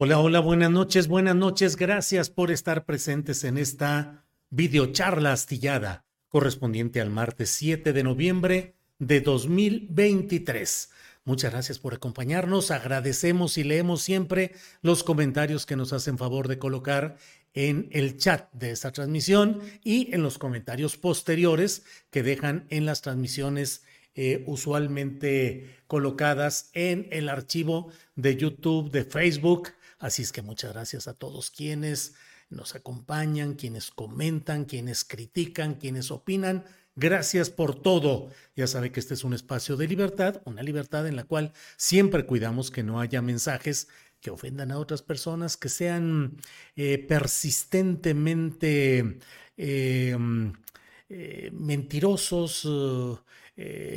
Hola, hola, buenas noches, buenas noches. Gracias por estar presentes en esta videocharla astillada correspondiente al martes 7 de noviembre de 2023. Muchas gracias por acompañarnos. Agradecemos y leemos siempre los comentarios que nos hacen favor de colocar en el chat de esta transmisión y en los comentarios posteriores que dejan en las transmisiones eh, usualmente colocadas en el archivo de YouTube, de Facebook Así es que muchas gracias a todos quienes nos acompañan, quienes comentan, quienes critican, quienes opinan. Gracias por todo. Ya sabe que este es un espacio de libertad, una libertad en la cual siempre cuidamos que no haya mensajes que ofendan a otras personas, que sean eh, persistentemente eh, eh, mentirosos,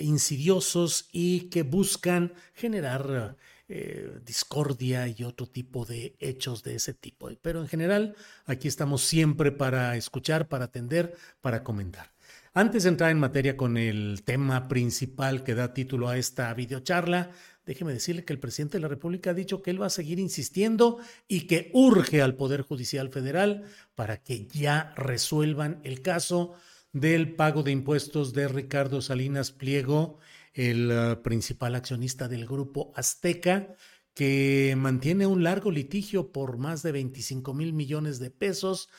insidiosos y que buscan generar eh, discordia y otro tipo de hechos de ese tipo. Pero en general, aquí estamos siempre para escuchar, para atender, para comentar. Antes de entrar en materia con el tema principal que da título a esta videocharla, déjeme decirle que el presidente de la República ha dicho que él va a seguir insistiendo y que urge al Poder Judicial Federal para que ya resuelvan el caso del pago de impuestos de Ricardo Salinas Pliego el eh, principal accionista del grupo Azteca, que mantiene un largo litigio por más de 25 mil millones de pesos,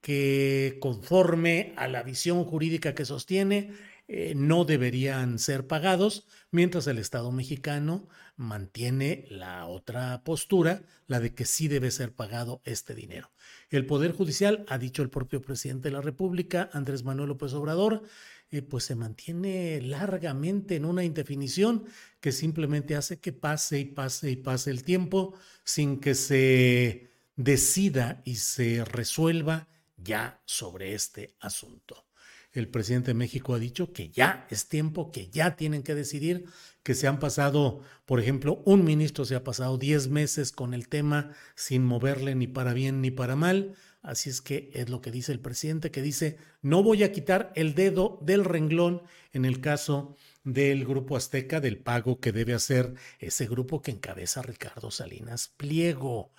que conforme a la visión jurídica que sostiene, eh, no deberían ser pagados, mientras el Estado mexicano mantiene la otra postura, la de que sí debe ser pagado este dinero. El Poder Judicial, ha dicho el propio presidente de la República, Andrés Manuel López Obrador, eh, pues se mantiene largamente en una indefinición que simplemente hace que pase y pase y pase el tiempo sin que se decida y se resuelva ya sobre este asunto. El presidente de México ha dicho que ya es tiempo, que ya tienen que decidir, que se han pasado, por ejemplo, un ministro se ha pasado 10 meses con el tema sin moverle ni para bien ni para mal. Así es que es lo que dice el presidente, que dice, no voy a quitar el dedo del renglón en el caso del grupo azteca, del pago que debe hacer ese grupo que encabeza Ricardo Salinas Pliego.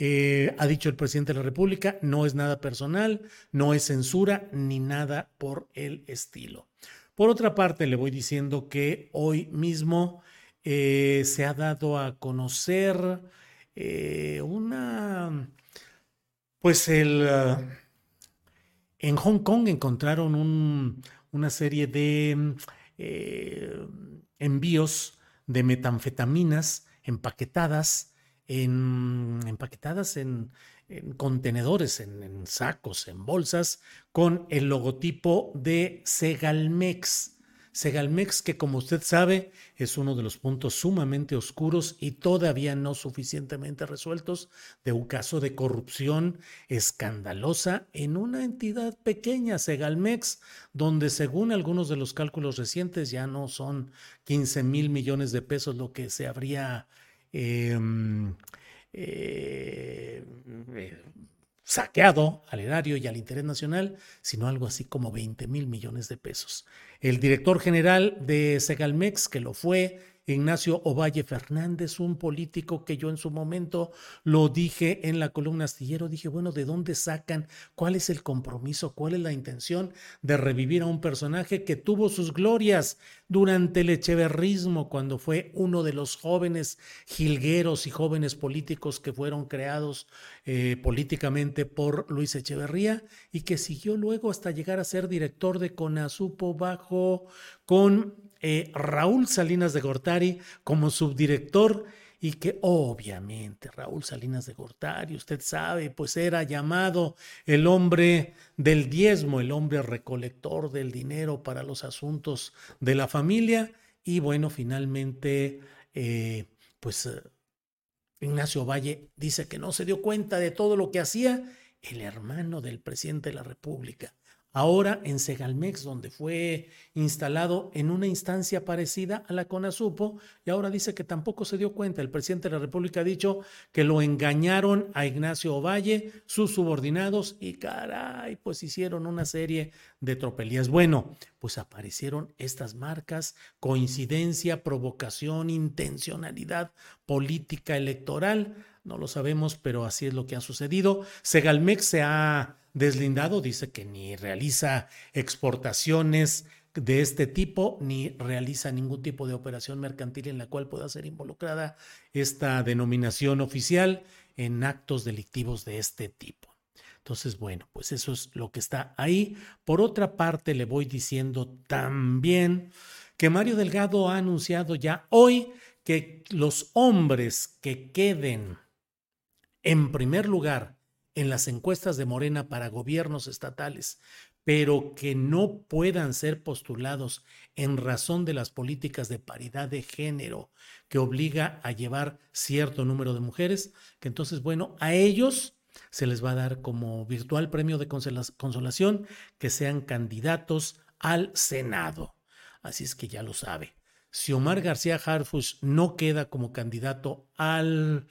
Eh, ha dicho el presidente de la República, no es nada personal, no es censura ni nada por el estilo. Por otra parte, le voy diciendo que hoy mismo eh, se ha dado a conocer eh, una pues el, en Hong Kong encontraron una serie de envíos de metanfetaminas empaquetadas en, empaquetadas en, contenedores, en, en, sacos, en bolsas, con el logotipo de Segalmex. Segalmex, que como usted sabe, es uno de los puntos sumamente oscuros y todavía no suficientemente resueltos de un caso de corrupción escandalosa en una entidad pequeña, Segalmex, donde según algunos de los cálculos recientes ya no son 15 mil millones de pesos lo que se habría... Em, eh, saqueado al erario y al interés nacional, sino algo así como 20 mil millones de pesos. El director general de Segalmex, que lo fue Ignacio Ovalle Fernández, un político que yo en su momento lo dije en la columna astillero, dije, bueno, ¿de dónde sacan? ¿Cuál es el compromiso? ¿Cuál es la intención de revivir a un personaje que tuvo sus glorias durante el echeverrismo, cuando fue uno de los jóvenes jilgueros y jóvenes políticos que fueron creados eh, políticamente por Luis Echeverría y que siguió luego hasta llegar a ser director de CONASUPO bajo con eh, Raúl Salinas de Gortari como subdirector y que obviamente Raúl Salinas de Gortari, usted sabe, pues era llamado el hombre del diezmo, el hombre recolector del dinero para los asuntos de la familia. Y bueno, finalmente, eh, pues eh, Ignacio Valle dice que no se dio cuenta de todo lo que hacía el hermano del presidente de la República ahora en Segalmex, donde fue instalado en una instancia parecida a la CONASUPO, y ahora dice que tampoco se dio cuenta. El presidente de la República ha dicho que lo engañaron a Ignacio Ovalle, sus subordinados, y caray, pues hicieron una serie de tropelías. Bueno, pues aparecieron estas marcas, coincidencia, provocación, intencionalidad política electoral. No lo sabemos, pero así es lo que ha sucedido. Segalmex se ha deslindado, dice que ni realiza exportaciones de este tipo, ni realiza ningún tipo de operación mercantil en la cual pueda ser involucrada esta denominación oficial en actos delictivos de este tipo. Entonces, bueno, pues eso es lo que está ahí. Por otra parte, le voy diciendo también que Mario Delgado ha anunciado ya hoy que los hombres que queden en primer lugar en las encuestas de Morena para gobiernos estatales, pero que no puedan ser postulados en razón de las políticas de paridad de género que obliga a llevar cierto número de mujeres, que entonces, bueno, a ellos se les va a dar como virtual premio de consolación que sean candidatos al Senado. Así es que ya lo sabe. Si Omar García Harfush no queda como candidato al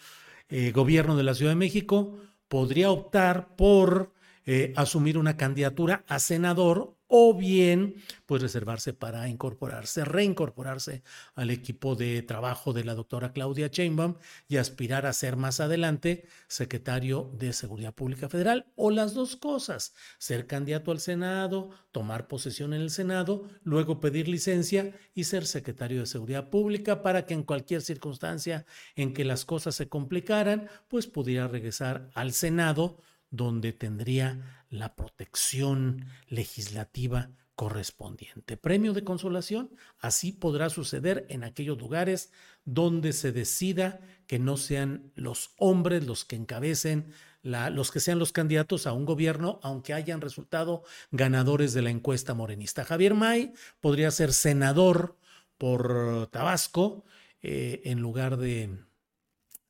eh, gobierno de la Ciudad de México, podría optar por eh, asumir una candidatura a senador o bien pues reservarse para incorporarse, reincorporarse al equipo de trabajo de la doctora Claudia Chainbaum y aspirar a ser más adelante secretario de Seguridad Pública Federal o las dos cosas, ser candidato al Senado, tomar posesión en el Senado, luego pedir licencia y ser secretario de Seguridad Pública para que en cualquier circunstancia en que las cosas se complicaran, pues pudiera regresar al Senado donde tendría la protección legislativa correspondiente. Premio de consolación, así podrá suceder en aquellos lugares donde se decida que no sean los hombres los que encabecen, los que sean los candidatos a un gobierno, aunque hayan resultado ganadores de la encuesta morenista. Javier May podría ser senador por Tabasco eh, en lugar de,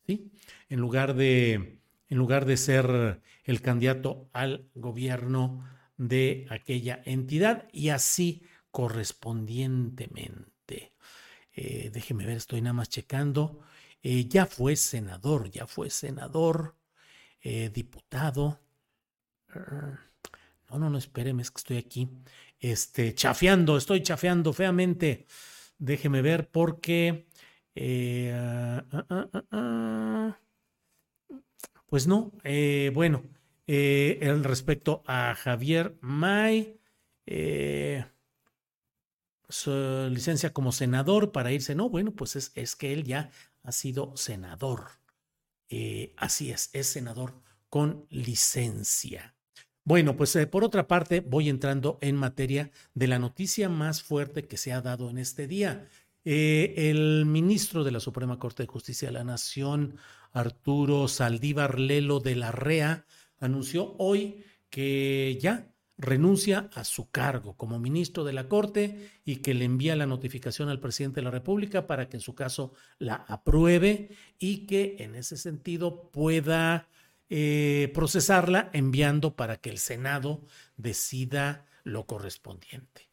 ¿sí? En lugar de, en lugar de ser el candidato al gobierno de aquella entidad y así correspondientemente. Eh, déjeme ver, estoy nada más checando. Eh, ya fue senador, ya fue senador, eh, diputado. No, no, no, espéreme, es que estoy aquí. Este, chafeando, estoy chafeando feamente. Déjeme ver porque. Ah, pues no, bueno, eh, respecto a Javier May, eh, licencia como senador para irse. No, bueno, pues es, es que él ya ha sido senador. Eh, así es, es senador con licencia. Bueno, pues eh, por otra parte, voy entrando en materia de la noticia más fuerte que se ha dado en este día. el ministro de la Suprema Corte de Justicia de la Nación, Arturo Saldívar Lelo de la REA, anunció hoy que ya renuncia a su cargo como ministro de la Corte y que le envía la notificación al presidente de la República para que en su caso la apruebe y que en ese sentido pueda eh, procesarla enviando para que el Senado decida lo correspondiente.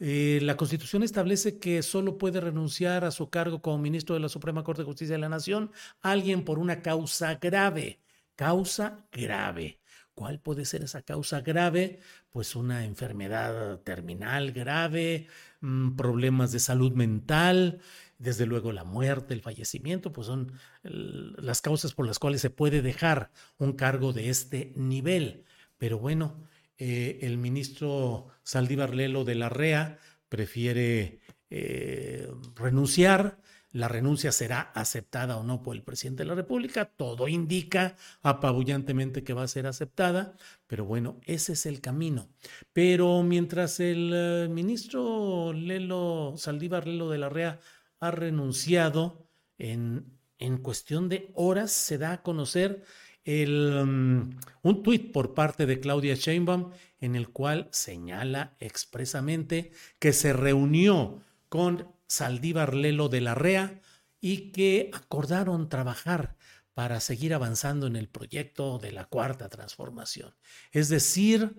Eh, la Constitución establece que solo puede renunciar a su cargo como ministro de la Suprema Corte de Justicia de la Nación alguien por una causa grave causa grave. ¿Cuál puede ser esa causa grave? Pues una enfermedad terminal grave, mm, problemas de salud mental, desde luego la muerte, el fallecimiento, pues son las causas por las cuales se puede dejar un cargo de este nivel. Pero bueno, eh, el ministro Saldívar Lelo de la REA prefiere eh, renunciar la renuncia será aceptada o no por el presidente de la República. Todo indica apabullantemente que va a ser aceptada, pero bueno, ese es el camino. Pero mientras el eh, ministro Lelo, Saldívar Lelo de la REA ha renunciado, en, en cuestión de horas se da a conocer mm, un tuit por parte de Claudia Sheinbaum en el cual señala expresamente que se reunió con Saldívar Lelo de la REA y que acordaron trabajar para seguir avanzando en el proyecto de la cuarta transformación. Es decir,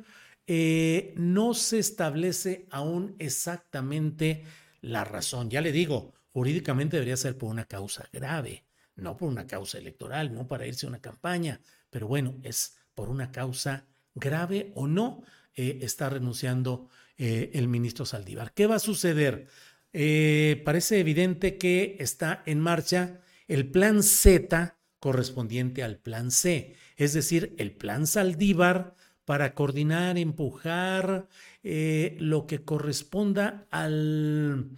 eh, no se establece aún exactamente la razón. Ya le digo, jurídicamente debería ser por una causa grave, no por una causa electoral, no para irse a una campaña, pero bueno, es por una causa grave o no, eh, está renunciando eh, el ministro Saldívar. ¿Qué va a suceder? Eh, parece evidente que está en marcha el plan Z correspondiente al plan C, es decir, el plan Saldívar para coordinar, empujar lo que corresponda al,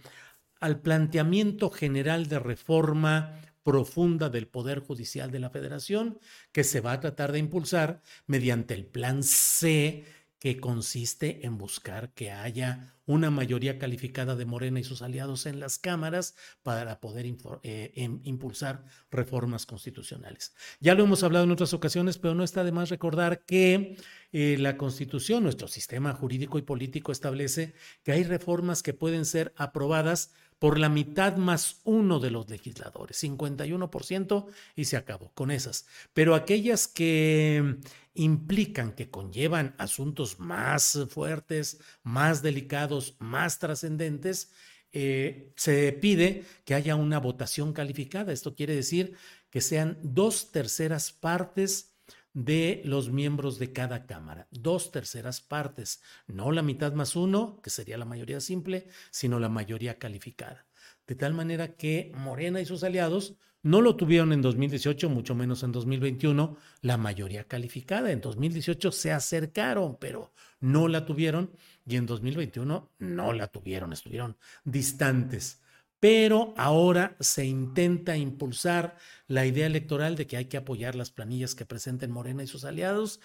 al planteamiento general de reforma profunda del Poder Judicial de la Federación que se va a tratar de impulsar mediante el plan C que consiste en buscar que haya una mayoría calificada de Morena y sus aliados en las cámaras para poder eh, em, impulsar reformas constitucionales. Ya lo hemos hablado en otras ocasiones, pero no está de más recordar que eh, la Constitución, nuestro sistema jurídico y político, establece que hay reformas que pueden ser aprobadas por la mitad más uno de los legisladores, 51% y se acabó con esas. Pero aquellas que implican, que conllevan asuntos más fuertes, más delicados, más trascendentes, eh, se pide que haya una votación calificada. Esto quiere decir que sean dos terceras partes de los miembros de cada Cámara, dos terceras partes, no la mitad más uno, que sería la mayoría simple, sino la mayoría calificada. De tal manera que Morena y sus aliados no lo tuvieron en 2018, mucho menos en 2021, la mayoría calificada. En 2018 se acercaron, pero no la tuvieron y en 2021 no la tuvieron, estuvieron distantes pero ahora se intenta impulsar la idea electoral de que hay que apoyar las planillas que presenten Morena y sus aliados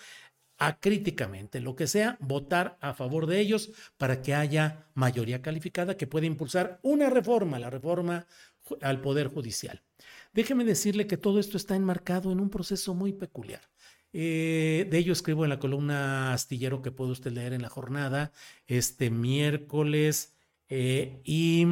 acríticamente, lo que sea, votar a favor de ellos para que haya mayoría calificada que pueda impulsar una reforma, la reforma al Poder Judicial. Déjeme decirle que todo esto está enmarcado en un proceso muy peculiar. Eh, de ello escribo en la columna astillero que puede usted leer en la jornada este miércoles eh, y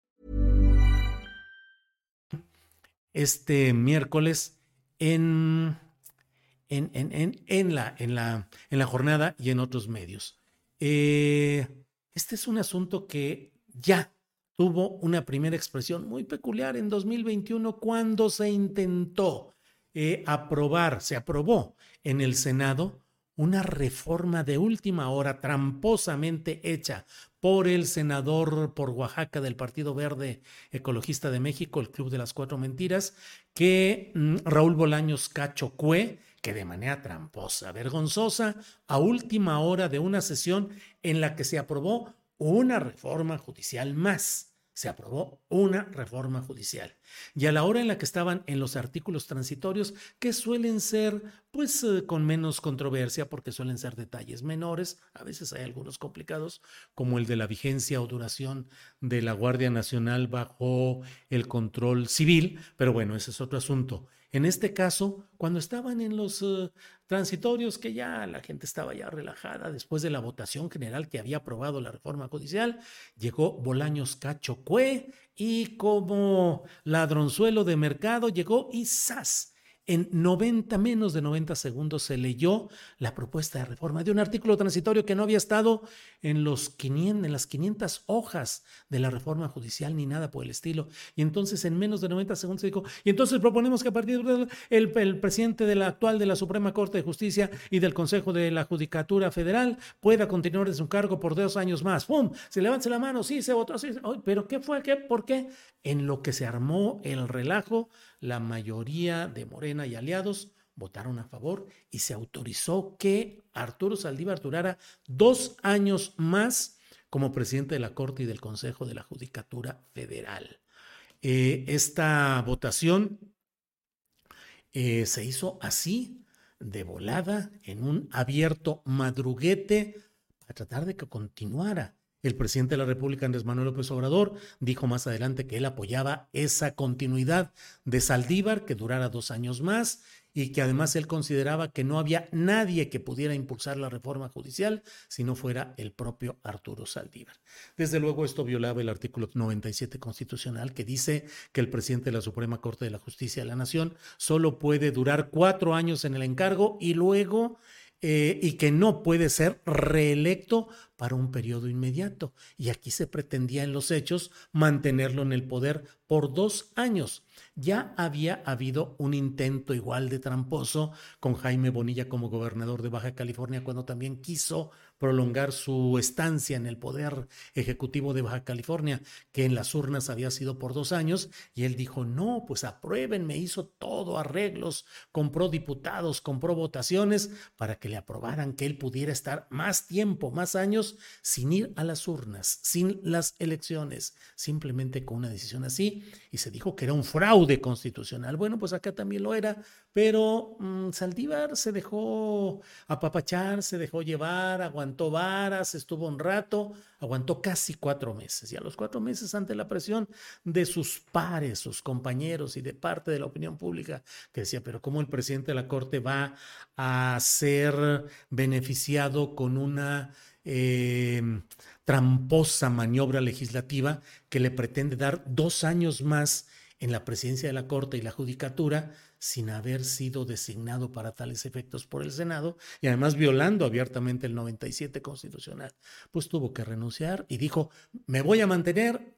Este miércoles en, en, en, en, la, la, en la jornada y en otros medios. Eh, este es un asunto que ya tuvo una primera expresión muy peculiar en 2021 cuando se intentó eh, aprobar, se aprobó en el Senado una reforma de última hora tramposamente hecha por el senador por Oaxaca del Partido Verde Ecologista de México, el Club de las Cuatro Mentiras, que mm, Raúl Bolaños Cacho Cue, que de manera tramposa, vergonzosa, a última hora de una sesión en la que se aprobó una reforma judicial más se aprobó una reforma judicial. Y a la hora en la que estaban en los artículos transitorios, que suelen ser pues eh, con menos controversia porque suelen ser detalles menores, a veces hay algunos complicados, como el de la vigencia o duración de la Guardia Nacional bajo el control civil, pero bueno, ese es otro asunto. En este caso, cuando estaban en los eh, transitorios, que ya la gente estaba ya relajada después de la votación general que había aprobado la reforma judicial, llegó Bolaños Cacho Cue y como ladronzuelo de mercado llegó y en 90, menos de 90 segundos se leyó la propuesta de reforma de un artículo transitorio que no había estado en, los 500, en las 500 hojas de la reforma judicial ni nada por el estilo. Y entonces en menos de 90 segundos se dijo, y entonces proponemos que a partir del el, el presidente de la actual de la Suprema Corte de Justicia y del Consejo de la Judicatura Federal pueda continuar en su cargo por dos años más. ¡Pum! Se levanta la mano, sí, se votó, sí. Pero ¿qué fue? ¿Qué? ¿Por qué? En lo que se armó el relajo, la mayoría de Morena y aliados votaron a favor y se autorizó que Arturo Saldívar durara dos años más como presidente de la Corte y del Consejo de la Judicatura Federal. Eh, esta votación eh, se hizo así, de volada, en un abierto madruguete, para tratar de que continuara el presidente de la República, Andrés Manuel López Obrador, dijo más adelante que él apoyaba esa continuidad de Saldívar, que durara dos años más, y que además él consideraba que no había nadie que pudiera impulsar la reforma judicial si no fuera el propio Arturo Saldívar. Desde luego esto violaba el artículo 97 constitucional que dice que el presidente de la Suprema Corte de la Justicia de la Nación solo puede durar cuatro años en el encargo y luego eh, y que no puede ser reelecto para un periodo inmediato. Y aquí se pretendía en los hechos mantenerlo en el poder por dos años. Ya había habido un intento igual de tramposo con Jaime Bonilla como gobernador de Baja California cuando también quiso prolongar su estancia en el poder ejecutivo de Baja California, que en las urnas había sido por dos años, y él dijo, no, pues aprueben, hizo todo, arreglos, compró diputados, compró votaciones para que le aprobaran que él pudiera estar más tiempo, más años, sin ir a las urnas, sin las elecciones, simplemente con una decisión así, y se dijo que era un fraude constitucional. Bueno, pues acá también lo era, pero mm, Saldívar se dejó apapachar, se dejó llevar, aguantó varas, estuvo un rato, aguantó casi cuatro meses. Y a los cuatro meses, ante la presión de sus pares, sus compañeros y de parte de la opinión pública, que decía, pero ¿cómo el presidente de la Corte va a ser beneficiado con una... Em, tramposa maniobra legislativa que le pretende dar dos años más en la presidencia de la Corte y la Judicatura sin haber sido designado para tales efectos por el Senado y además violando abiertamente el 97 constitucional. Pues tuvo que renunciar y dijo, me voy a mantener,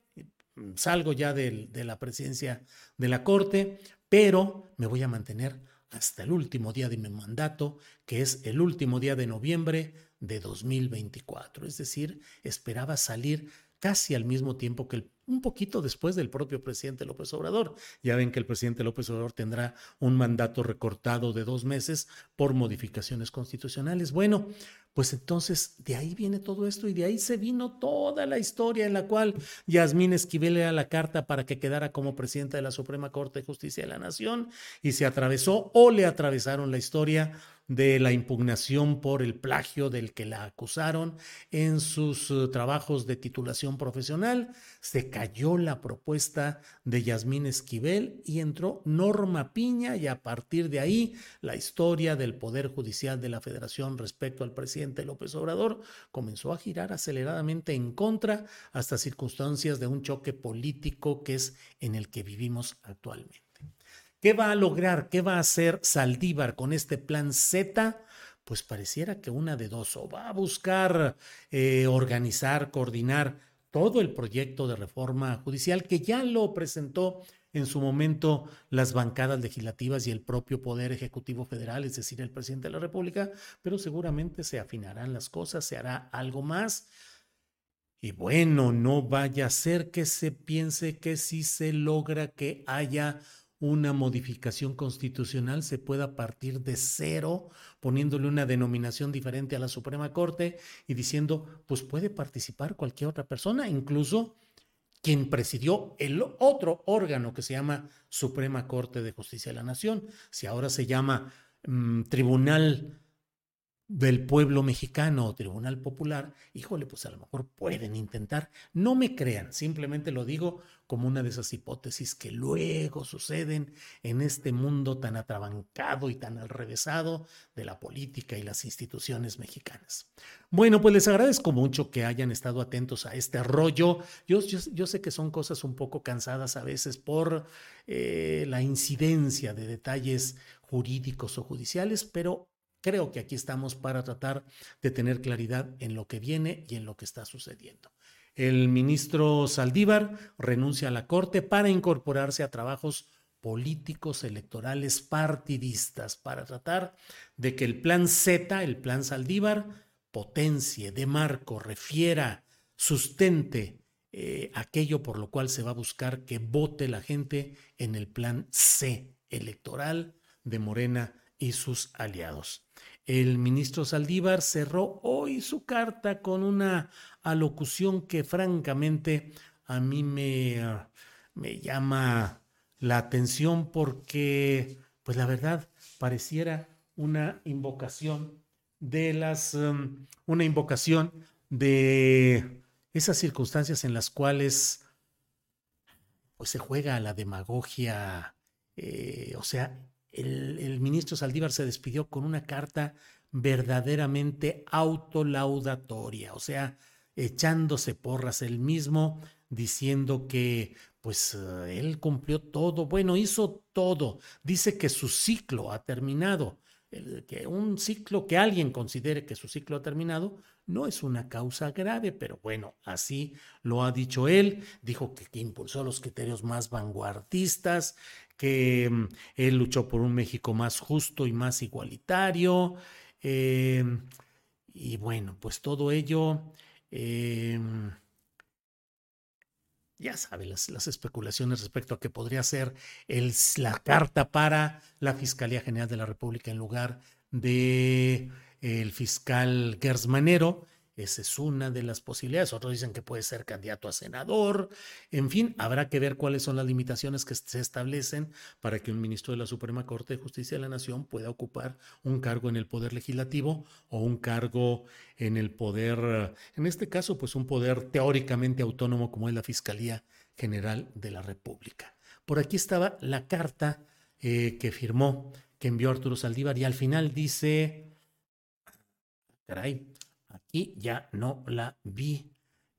salgo ya de, de la presidencia de la Corte, pero me voy a mantener hasta el último día de mi mandato, que es el último día de noviembre de 2024. Es decir, esperaba salir casi al mismo tiempo que el un poquito después del propio presidente López Obrador. Ya ven que el presidente López Obrador tendrá un mandato recortado de dos meses por modificaciones constitucionales. Bueno, pues entonces de ahí viene todo esto y de ahí se vino toda la historia en la cual Yasmín Esquivel era la carta para que quedara como presidenta de la Suprema Corte de Justicia de la Nación y se atravesó o le atravesaron la historia de la impugnación por el plagio del que la acusaron en sus eh, trabajos de titulación profesional. Se cayó la propuesta de Yasmín Esquivel y entró Norma Piña y a partir de ahí la historia del Poder Judicial de la Federación respecto al presidente López Obrador comenzó a girar aceleradamente en contra hasta circunstancias de un choque político que es en el que vivimos actualmente. ¿Qué va a lograr? ¿Qué va a hacer Saldívar con este plan Z? Pues pareciera que una de dos, o va a buscar eh, organizar, coordinar todo el proyecto de reforma judicial que ya lo presentó en su momento las bancadas legislativas y el propio Poder Ejecutivo Federal, es decir, el presidente de la República, pero seguramente se afinarán las cosas, se hará algo más. Y bueno, no vaya a ser que se piense que si se logra que haya una modificación constitucional se pueda partir de cero, poniéndole una denominación diferente a la Suprema Corte y diciendo, pues puede participar cualquier otra persona, incluso quien presidió el otro órgano que se llama Suprema Corte de Justicia de la Nación. Si ahora se llama mm, Tribunal del pueblo mexicano o Tribunal Popular, híjole, pues a lo mejor pueden intentar. No me crean, simplemente lo digo como una de esas hipótesis que luego suceden en este mundo tan atrabancado y tan alrevesado de la política y las instituciones mexicanas. Bueno, pues les agradezco mucho que hayan estado atentos a este rollo. Yo, sé que son cosas un poco cansadas a veces por eh, la incidencia de detalles jurídicos o judiciales, pero Creo que aquí estamos para tratar de tener claridad en lo que viene y en lo que está sucediendo. El ministro Saldívar renuncia a la Corte para incorporarse a trabajos políticos electorales partidistas para tratar de que el plan Z, el plan Saldívar, potencie, demarco, refiera, sustente eh, aquello por lo cual se va a buscar que vote la gente en el plan C electoral de Morena y sus aliados. El ministro Saldívar cerró hoy su carta con una alocución que francamente a mí me, ah, me llama la atención porque, pues la verdad, pareciera una invocación de las, um, una invocación de esas circunstancias en las cuales pues se juega la demagogia, eh, o sea, el, ministro Saldívar se despidió con una carta verdaderamente autolaudatoria, o sea, echándose porras él mismo, diciendo que pues eh, él cumplió todo, bueno, hizo todo, dice que su ciclo ha terminado, que un ciclo que alguien considere que su ciclo ha terminado no es una causa grave, pero bueno, así lo ha dicho él, dijo que, impulsó los criterios más vanguardistas, que mm, él luchó por un México más justo y más igualitario. Em, y bueno, pues todo ello, em, ya sabe, las, especulaciones respecto a que podría ser la carta para la Fiscalía General de la República en lugar de el fiscal Gersmanero, esa es una de las posibilidades. Otros dicen que puede ser candidato a senador. En fin, habrá que ver cuáles son las limitaciones que se establecen para que un ministro de la Suprema Corte de Justicia de la Nación pueda ocupar un cargo en el Poder Legislativo o un cargo en el Poder, en este caso, pues un poder teóricamente autónomo como es la Fiscalía General de la República. Por aquí estaba la carta eh, que firmó, que envió Arturo Saldívar y al final dice, caray, Aquí ya no la vi.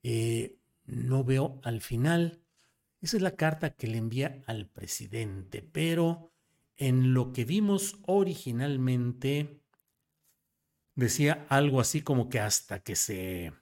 Eh, no veo al final. Esa es la carta que le envía al presidente, pero en lo que vimos originalmente decía algo así como que hasta que se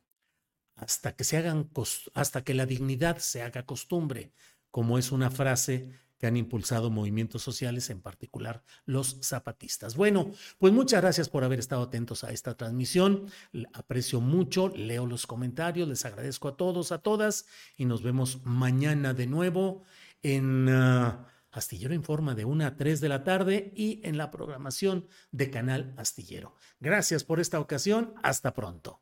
hasta que se hagan hasta que la dignidad se haga costumbre, como es una frase que han impulsado movimientos sociales, en particular los zapatistas. Bueno, pues muchas gracias por haber estado atentos a esta transmisión. Aprecio mucho, leo los comentarios, les agradezco a todos, a todas y nos vemos mañana de nuevo en... Ah, Astillero Informa de 1 a 3 de la tarde y en la programación de Canal Astillero. Gracias por esta ocasión. Hasta pronto.